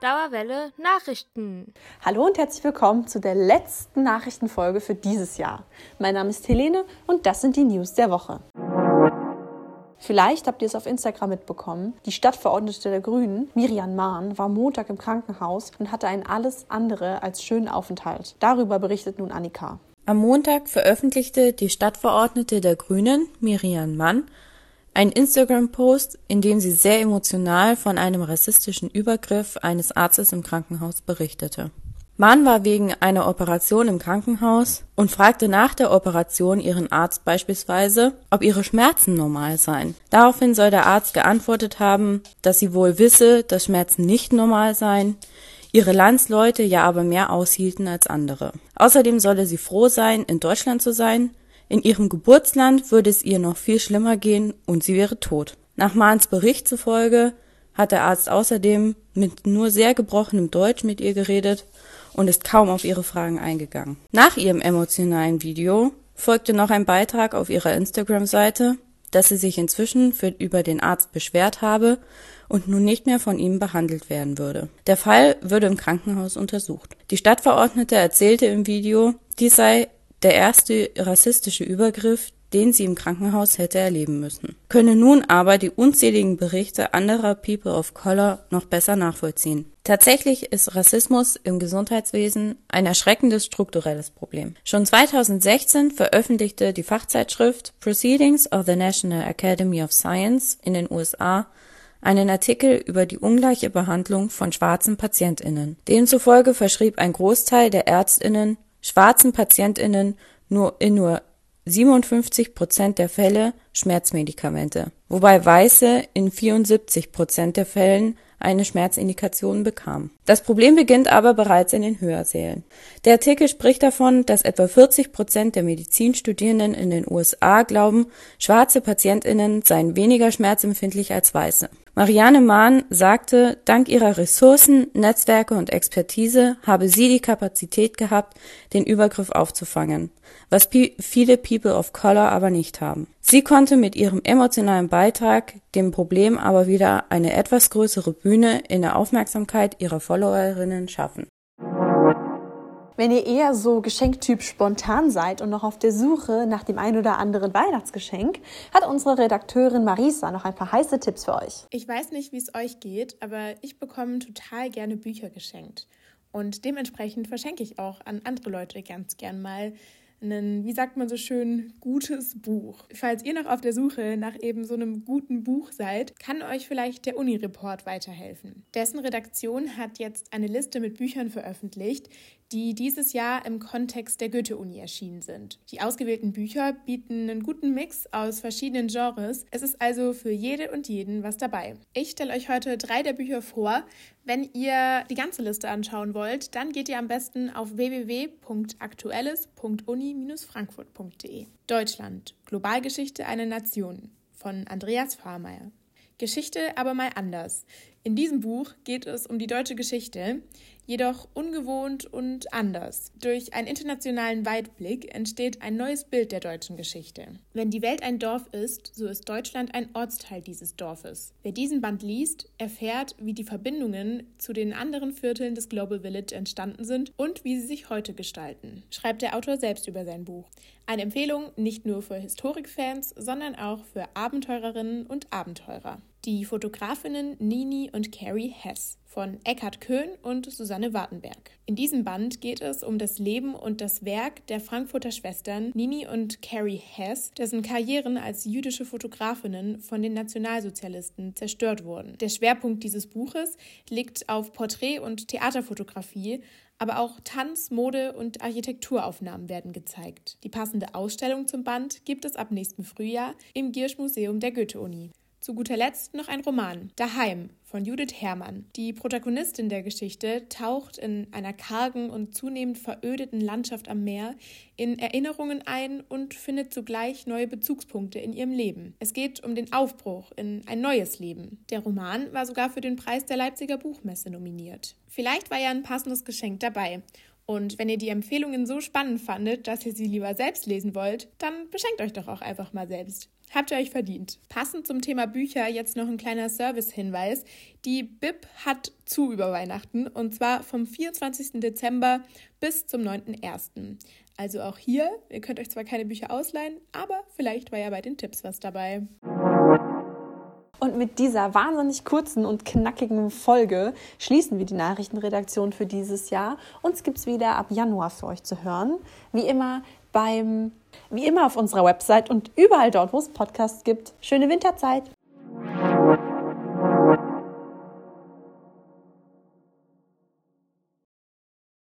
Dauerwelle Nachrichten. Hallo und herzlich willkommen zu der letzten Nachrichtenfolge für dieses Jahr. Mein Name ist Helene und das sind die News der Woche. Vielleicht habt ihr es auf Instagram mitbekommen. Die Stadtverordnete der Grünen, Miriam Mahn, war Montag im Krankenhaus und hatte einen alles andere als schönen Aufenthalt. Darüber berichtet nun Annika. Am Montag veröffentlichte die Stadtverordnete der Grünen, Miriam Mann, einen Instagram-Post, in dem sie sehr emotional von einem rassistischen Übergriff eines Arztes im Krankenhaus berichtete Mann war wegen einer Operation im Krankenhaus und fragte nach der Operation ihren Arzt beispielsweise, ob ihre Schmerzen normal seien. Daraufhin soll der Arzt geantwortet haben, dass sie wohl wisse, dass Schmerzen nicht normal seien, ihre Landsleute ja aber mehr aushielten als andere. Außerdem solle sie froh sein, in Deutschland zu sein. In ihrem Geburtsland würde es ihr noch viel schlimmer gehen und sie wäre tot. Nach Mahns Bericht zufolge hat der Arzt außerdem mit nur sehr gebrochenem Deutsch mit ihr geredet und ist kaum auf ihre Fragen eingegangen. Nach ihrem emotionalen Video folgte noch ein Beitrag auf ihrer Instagram-Seite, dass sie sich inzwischen für, über den Arzt beschwert habe und nun nicht mehr von ihm behandelt werden würde. Der Fall würde im Krankenhaus untersucht. Die Stadtverordnete erzählte im Video, dies sei der erste rassistische Übergriff, den sie im Krankenhaus hätte erleben müssen, könne nun aber die unzähligen Berichte anderer People of Color noch besser nachvollziehen. Tatsächlich ist Rassismus im Gesundheitswesen ein erschreckendes strukturelles Problem. Schon 2016 veröffentlichte die Fachzeitschrift Proceedings of the National Academy of Science in den USA einen Artikel über die ungleiche Behandlung von schwarzen Patientinnen. Demzufolge verschrieb ein Großteil der Ärztinnen schwarzen Patientinnen nur in nur 57 Prozent der Fälle Schmerzmedikamente, wobei Weiße in 74 Prozent der Fällen eine Schmerzindikation bekamen. Das Problem beginnt aber bereits in den Hörsälen. Der Artikel spricht davon, dass etwa 40 Prozent der Medizinstudierenden in den USA glauben, schwarze PatientInnen seien weniger schmerzempfindlich als Weiße. Marianne Mahn sagte, dank ihrer Ressourcen, Netzwerke und Expertise habe sie die Kapazität gehabt, den Übergriff aufzufangen, was viele People of Color aber nicht haben. Sie konnte mit ihrem emotionalen Beitrag dem Problem aber wieder eine etwas größere Bühne in der Aufmerksamkeit ihrer Followerinnen schaffen. Wenn ihr eher so Geschenktyp spontan seid und noch auf der Suche nach dem ein oder anderen Weihnachtsgeschenk, hat unsere Redakteurin Marisa noch ein paar heiße Tipps für euch. Ich weiß nicht, wie es euch geht, aber ich bekomme total gerne Bücher geschenkt. Und dementsprechend verschenke ich auch an andere Leute ganz gern mal ein, wie sagt man so schön, gutes Buch. Falls ihr noch auf der Suche nach eben so einem guten Buch seid, kann euch vielleicht der Uni-Report weiterhelfen. Dessen Redaktion hat jetzt eine Liste mit Büchern veröffentlicht, die dieses Jahr im Kontext der Goethe-Uni erschienen sind. Die ausgewählten Bücher bieten einen guten Mix aus verschiedenen Genres. Es ist also für jede und jeden was dabei. Ich stelle euch heute drei der Bücher vor. Wenn ihr die ganze Liste anschauen wollt, dann geht ihr am besten auf www.aktuelles.uni-frankfurt.de. Deutschland. Globalgeschichte einer Nation von Andreas Fahrmeier. Geschichte aber mal anders. In diesem Buch geht es um die deutsche Geschichte, jedoch ungewohnt und anders. Durch einen internationalen Weitblick entsteht ein neues Bild der deutschen Geschichte. Wenn die Welt ein Dorf ist, so ist Deutschland ein Ortsteil dieses Dorfes. Wer diesen Band liest, erfährt, wie die Verbindungen zu den anderen Vierteln des Global Village entstanden sind und wie sie sich heute gestalten, schreibt der Autor selbst über sein Buch. Eine Empfehlung nicht nur für Historikfans, sondern auch für Abenteurerinnen und Abenteurer. Die Fotografinnen Nini und Carrie Hess von Eckhard Köhn und Susanne Wartenberg. In diesem Band geht es um das Leben und das Werk der Frankfurter Schwestern Nini und Carrie Hess, dessen Karrieren als jüdische Fotografinnen von den Nationalsozialisten zerstört wurden. Der Schwerpunkt dieses Buches liegt auf Porträt- und Theaterfotografie, aber auch Tanz-, Mode- und Architekturaufnahmen werden gezeigt. Die passende Ausstellung zum Band gibt es ab nächstem Frühjahr im Giersch Museum der Goethe-Uni. Zu guter Letzt noch ein Roman, Daheim von Judith Herrmann. Die Protagonistin der Geschichte taucht in einer kargen und zunehmend verödeten Landschaft am Meer in Erinnerungen ein und findet zugleich neue Bezugspunkte in ihrem Leben. Es geht um den Aufbruch in ein neues Leben. Der Roman war sogar für den Preis der Leipziger Buchmesse nominiert. Vielleicht war ja ein passendes Geschenk dabei. Und wenn ihr die Empfehlungen so spannend fandet, dass ihr sie lieber selbst lesen wollt, dann beschenkt euch doch auch einfach mal selbst. Habt ihr euch verdient. Passend zum Thema Bücher jetzt noch ein kleiner Service-Hinweis. Die BIP hat zu über Weihnachten und zwar vom 24. Dezember bis zum 9.1. Also auch hier, ihr könnt euch zwar keine Bücher ausleihen, aber vielleicht war ja bei den Tipps was dabei. Und mit dieser wahnsinnig kurzen und knackigen Folge schließen wir die Nachrichtenredaktion für dieses Jahr. Uns gibt es wieder ab Januar für euch zu hören. Wie immer beim, wie immer auf unserer Website und überall dort, wo es Podcasts gibt. Schöne Winterzeit!